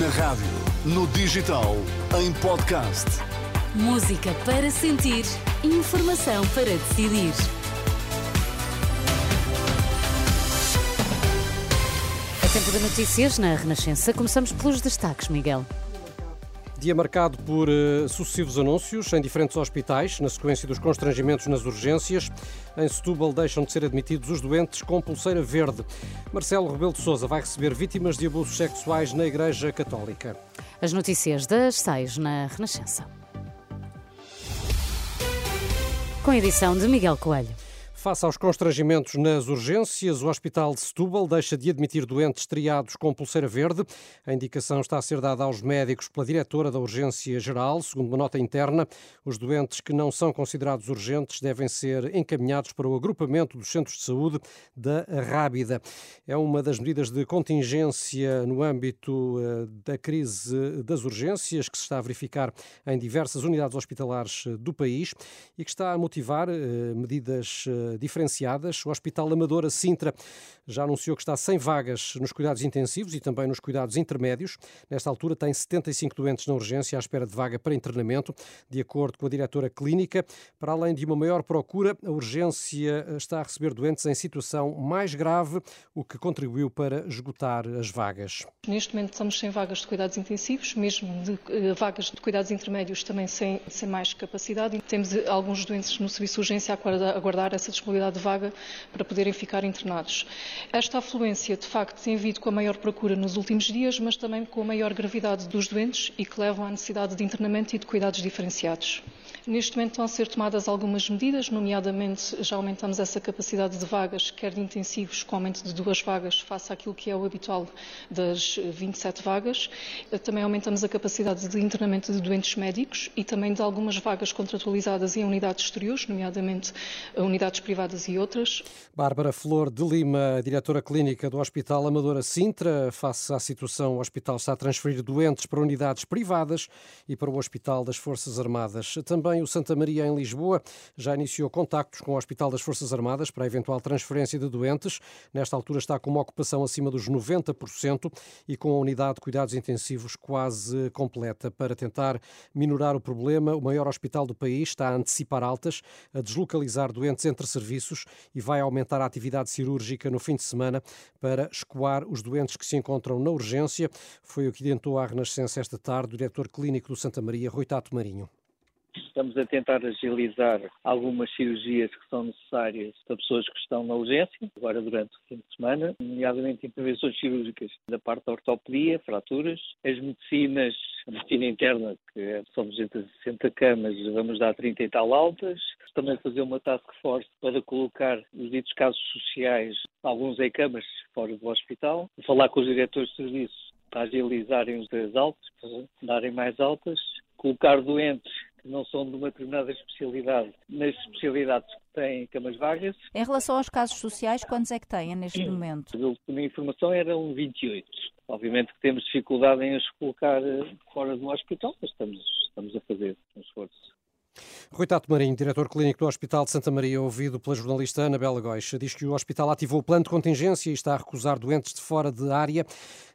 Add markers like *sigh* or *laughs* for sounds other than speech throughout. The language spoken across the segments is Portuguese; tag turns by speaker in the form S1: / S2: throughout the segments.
S1: Na rádio, no digital, em podcast.
S2: Música para sentir, informação para decidir. É tempo de notícias na Renascença. Começamos pelos destaques, Miguel.
S3: Dia marcado por uh, sucessivos anúncios em diferentes hospitais, na sequência dos constrangimentos nas urgências. Em Setúbal deixam de ser admitidos os doentes com pulseira verde. Marcelo Rebelo de Sousa vai receber vítimas de abusos sexuais na Igreja Católica.
S2: As notícias das seis na Renascença. Com edição de Miguel Coelho.
S3: Face aos constrangimentos nas urgências, o Hospital de Setúbal deixa de admitir doentes triados com pulseira verde. A indicação está a ser dada aos médicos pela diretora da Urgência Geral. Segundo uma nota interna, os doentes que não são considerados urgentes devem ser encaminhados para o agrupamento dos centros de saúde da Rábida. É uma das medidas de contingência no âmbito eh, da crise das urgências que se está a verificar em diversas unidades hospitalares eh, do país e que está a motivar eh, medidas diferenciadas. O Hospital Amadora Sintra já anunciou que está sem vagas nos cuidados intensivos e também nos cuidados intermédios. Nesta altura tem 75 doentes na urgência à espera de vaga para internamento, de acordo com a diretora clínica. Para além de uma maior procura, a urgência está a receber doentes em situação mais grave, o que contribuiu para esgotar as vagas.
S4: Neste momento estamos sem vagas de cuidados intensivos, mesmo de uh, vagas de cuidados intermédios também sem, sem mais capacidade. Temos eh, alguns doentes no serviço de urgência a aguardar, essa disponibilidade de vaga para poderem ficar internados. Esta afluência, de facto, tem havido com a maior procura nos últimos dias, mas também com a maior gravidade dos doentes e que levam à necessidade de internamento e de cuidados diferenciados. Neste momento estão a ser tomadas algumas medidas, nomeadamente já aumentamos essa capacidade de vagas, quer de intensivos, com aumento de duas vagas, face àquilo que é o habitual das 27 vagas. Também aumentamos a capacidade de internamento de doentes médicos e também de algumas vagas contratualizadas em unidades exteriores, nomeadamente unidades privadas e outras.
S3: Bárbara Flor de Lima, diretora clínica do Hospital Amadora Sintra, face à situação, o hospital está a transferir doentes para unidades privadas e para o Hospital das Forças Armadas. Também também o Santa Maria, em Lisboa, já iniciou contactos com o Hospital das Forças Armadas para a eventual transferência de doentes. Nesta altura está com uma ocupação acima dos 90% e com a unidade de cuidados intensivos quase completa. Para tentar minorar o problema, o maior hospital do país está a antecipar altas, a deslocalizar doentes entre serviços e vai aumentar a atividade cirúrgica no fim de semana para escoar os doentes que se encontram na urgência. Foi o que adiantou à Renascença esta tarde o diretor clínico do Santa Maria, Rui Tato Marinho.
S5: Estamos a tentar agilizar algumas cirurgias que são necessárias para pessoas que estão na urgência, agora durante o fim de semana, nomeadamente intervenções cirúrgicas da parte da ortopedia, fraturas, as medicinas, a medicina interna, que é, são 260 camas, vamos dar 30 e tal altas, também fazer uma task force para colocar os ditos casos sociais, alguns em camas fora do hospital, falar com os diretores de serviço para agilizarem as altas, para darem mais altas, colocar doentes que não são de uma determinada especialidade nas especialidades que têm camas vagas.
S6: Em relação aos casos sociais, quantos é que têm neste momento?
S5: A última informação eram 28. Obviamente que temos dificuldade em os colocar eh, fora do hospital, mas estamos, estamos a fazer um esforço.
S3: Rui Tato Marinho, diretor clínico do Hospital de Santa Maria, ouvido pela jornalista Ana Bela Goixa, diz que o hospital ativou o plano de contingência e está a recusar doentes de fora de área.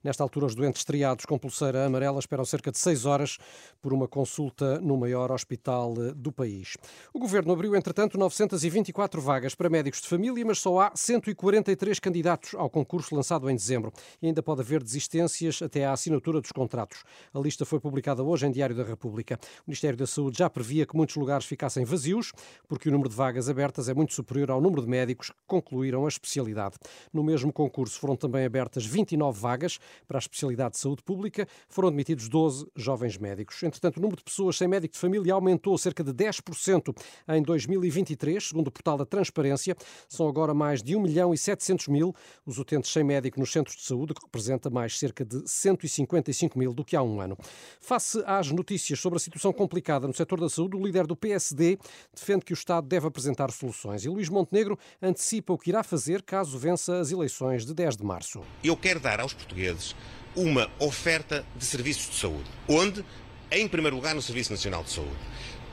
S3: Nesta altura, os doentes triados com pulseira amarela esperam cerca de seis horas por uma consulta no maior hospital do país. O governo abriu, entretanto, 924 vagas para médicos de família, mas só há 143 candidatos ao concurso lançado em dezembro. E ainda pode haver desistências até à assinatura dos contratos. A lista foi publicada hoje em Diário da República. O Ministério da Saúde já previa que muitos lugares ficassem vazios, porque o número de vagas abertas é muito superior ao número de médicos que concluíram a especialidade. No mesmo concurso foram também abertas 29 vagas para a especialidade de saúde pública, foram admitidos 12 jovens médicos. Entretanto, o número de pessoas sem médico de família aumentou cerca de 10% em 2023, segundo o portal da Transparência. São agora mais de 1 milhão e 700 mil os utentes sem médico nos centros de saúde, que representa mais cerca de 155 mil do que há um ano. Face às notícias sobre a situação complicada no setor da saúde, o líder do PSD defende que o Estado deve apresentar soluções e Luís Montenegro antecipa o que irá fazer caso vença as eleições de 10 de março.
S7: Eu quero dar aos portugueses uma oferta de serviços de saúde, onde, em primeiro lugar, no Serviço Nacional de Saúde.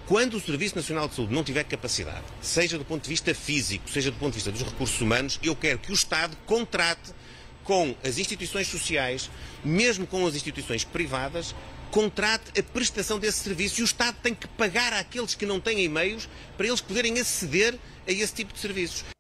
S7: Quando o Serviço Nacional de Saúde não tiver capacidade, seja do ponto de vista físico, seja do ponto de vista dos recursos humanos, eu quero que o Estado contrate com as instituições sociais, mesmo com as instituições privadas, contrate a prestação desse serviço e o Estado tem que pagar àqueles que não têm meios para eles poderem aceder a esse tipo de serviços.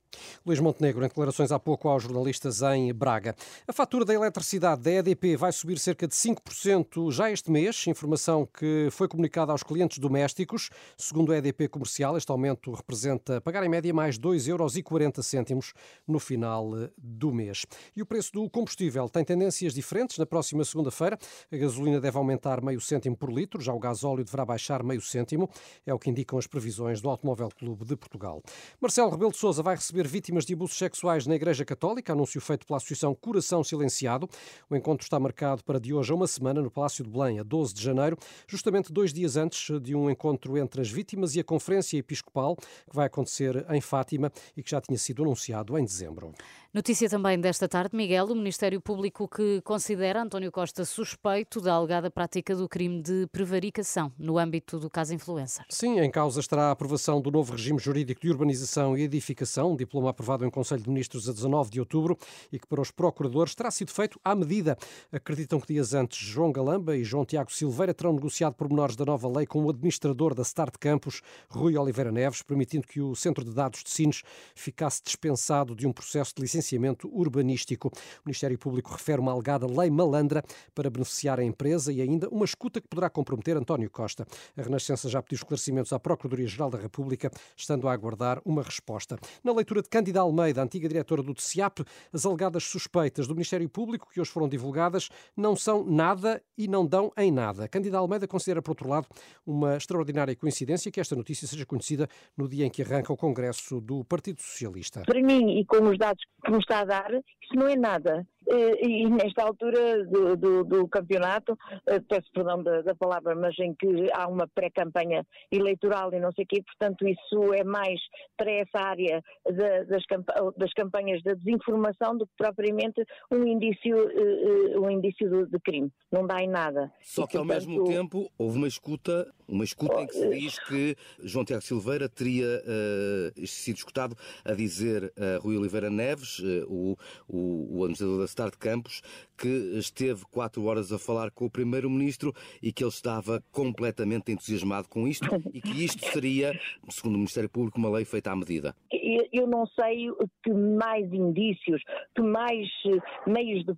S3: Luís Montenegro, em declarações há pouco aos jornalistas em Braga. A fatura da eletricidade da EDP vai subir cerca de 5% já este mês, informação que foi comunicada aos clientes domésticos. Segundo a EDP Comercial, este aumento representa pagar em média mais 2,40 euros no final do mês. E o preço do combustível tem tendências diferentes. Na próxima segunda-feira, a gasolina deve aumentar meio cêntimo por litro, já o gasóleo deverá baixar meio cêntimo, é o que indicam as previsões do Automóvel Clube de Portugal. Marcelo Rebelo de Sousa vai receber vítimas vítimas de abusos sexuais na Igreja Católica, anúncio feito pela Associação Coração Silenciado. O encontro está marcado para de hoje a uma semana no Palácio de Belém, a 12 de janeiro, justamente dois dias antes de um encontro entre as vítimas e a Conferência Episcopal, que vai acontecer em Fátima e que já tinha sido anunciado em dezembro.
S2: Notícia também desta tarde, Miguel, o Ministério Público que considera António Costa suspeito da alegada prática do crime de prevaricação no âmbito do caso Influencer.
S3: Sim, em causa estará a aprovação do novo regime jurídico de urbanização e edificação, um diploma aprovado em Conselho de Ministros a 19 de outubro e que para os procuradores terá sido feito à medida. Acreditam que dias antes João Galamba e João Tiago Silveira terão negociado pormenores da nova lei com o administrador da Start Campus, Rui Oliveira Neves, permitindo que o Centro de Dados de Sines ficasse dispensado de um processo de licenciamento urbanístico. O Ministério Público refere uma alegada lei malandra para beneficiar a empresa e ainda uma escuta que poderá comprometer António Costa. A Renascença já pediu esclarecimentos à Procuradoria-Geral da República, estando a aguardar uma resposta. Na leitura de Cândida Almeida, antiga diretora do TCIAP, as alegadas suspeitas do Ministério Público, que hoje foram divulgadas, não são nada e não dão em nada. Cândida Almeida considera, por outro lado, uma extraordinária coincidência que esta notícia seja conhecida no dia em que arranca o Congresso do Partido Socialista.
S8: Para mim, e com os dados que me está a dar, isso não é nada. Eh, e nesta altura do, do, do campeonato, eh, peço perdão da, da, palavra, mas em que há uma pré-campanha eleitoral e não sei o quê, portanto isso é mais para essa área das, das, campanhas da desinformação do que propriamente um indício, eh, um indício de, crime. Não dá em nada.
S9: Só que portanto, ao mesmo tempo houve uma escuta, uma escuta em que se diz que João Tiago Silveira teria uh, sido escutado a dizer a Rui Oliveira Neves, uh, o, o, o administrador da Start Campos, que esteve quatro horas a falar com o Primeiro-Ministro e que ele estava completamente entusiasmado com isto e que isto seria, segundo o Ministério Público, uma lei feita à medida.
S8: Eu não sei que mais indícios, que mais eh, meios de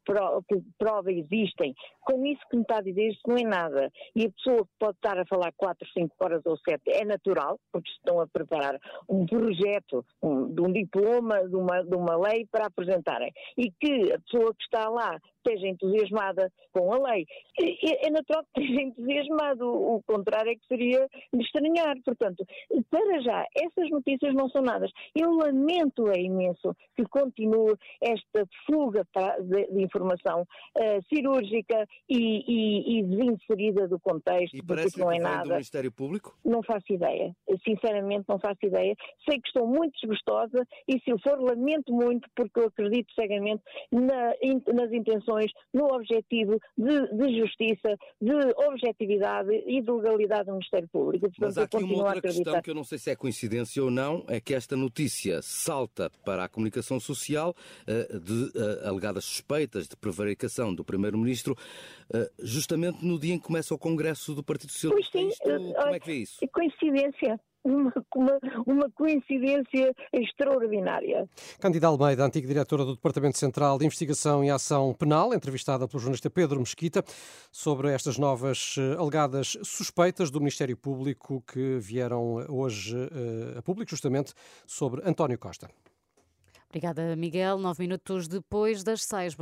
S8: prova existem. Com isso que me está a dizer, isso não é nada. E a pessoa pode estar a falar quatro, cinco horas ou sete, é natural, porque estão a preparar um projeto um, de um diploma, de uma, de uma lei para apresentarem. E que a pessoa que está lá esteja entusiasmada com a lei. É, é natural que esteja *laughs* entusiasmado, o contrário é que seria de estranhar. Portanto, para já, essas notícias não são nada. Eu lamento é imenso que continue esta fuga de, informação uh, cirúrgica e, e, e desinserida do contexto,
S9: e porque
S8: não é
S9: nada.
S8: do
S9: Ministério Público?
S8: Não faço ideia. Sinceramente, não faço ideia. Sei que estou muito desgostosa e, se eu for, lamento muito, porque eu acredito cegamente na, nas intenções no objetivo de, de, justiça, de objetividade e de legalidade do Ministério Público.
S9: Portanto, Mas há aqui uma outra questão que eu não sei se é coincidência ou não, é que esta notícia salta para a comunicação social uh, de uh, alegadas suspeitas de prevaricação do Primeiro-Ministro, uh, justamente no dia em que começa o Congresso do Partido Socialista.
S8: Pois sim,
S9: Isto, como é que vê isso?
S8: Coincidência uma, uma, uma coincidência extraordinária.
S3: Candida Almeida, antiga diretora do Departamento Central de Investigação e Ação Penal, entrevistada pelo jornalista Pedro Mesquita sobre estas novas eh, alegadas suspeitas do Ministério Público que vieram hoje uh, a público, justamente sobre António Costa.
S2: Obrigada, Miguel. Nove minutos depois das seis.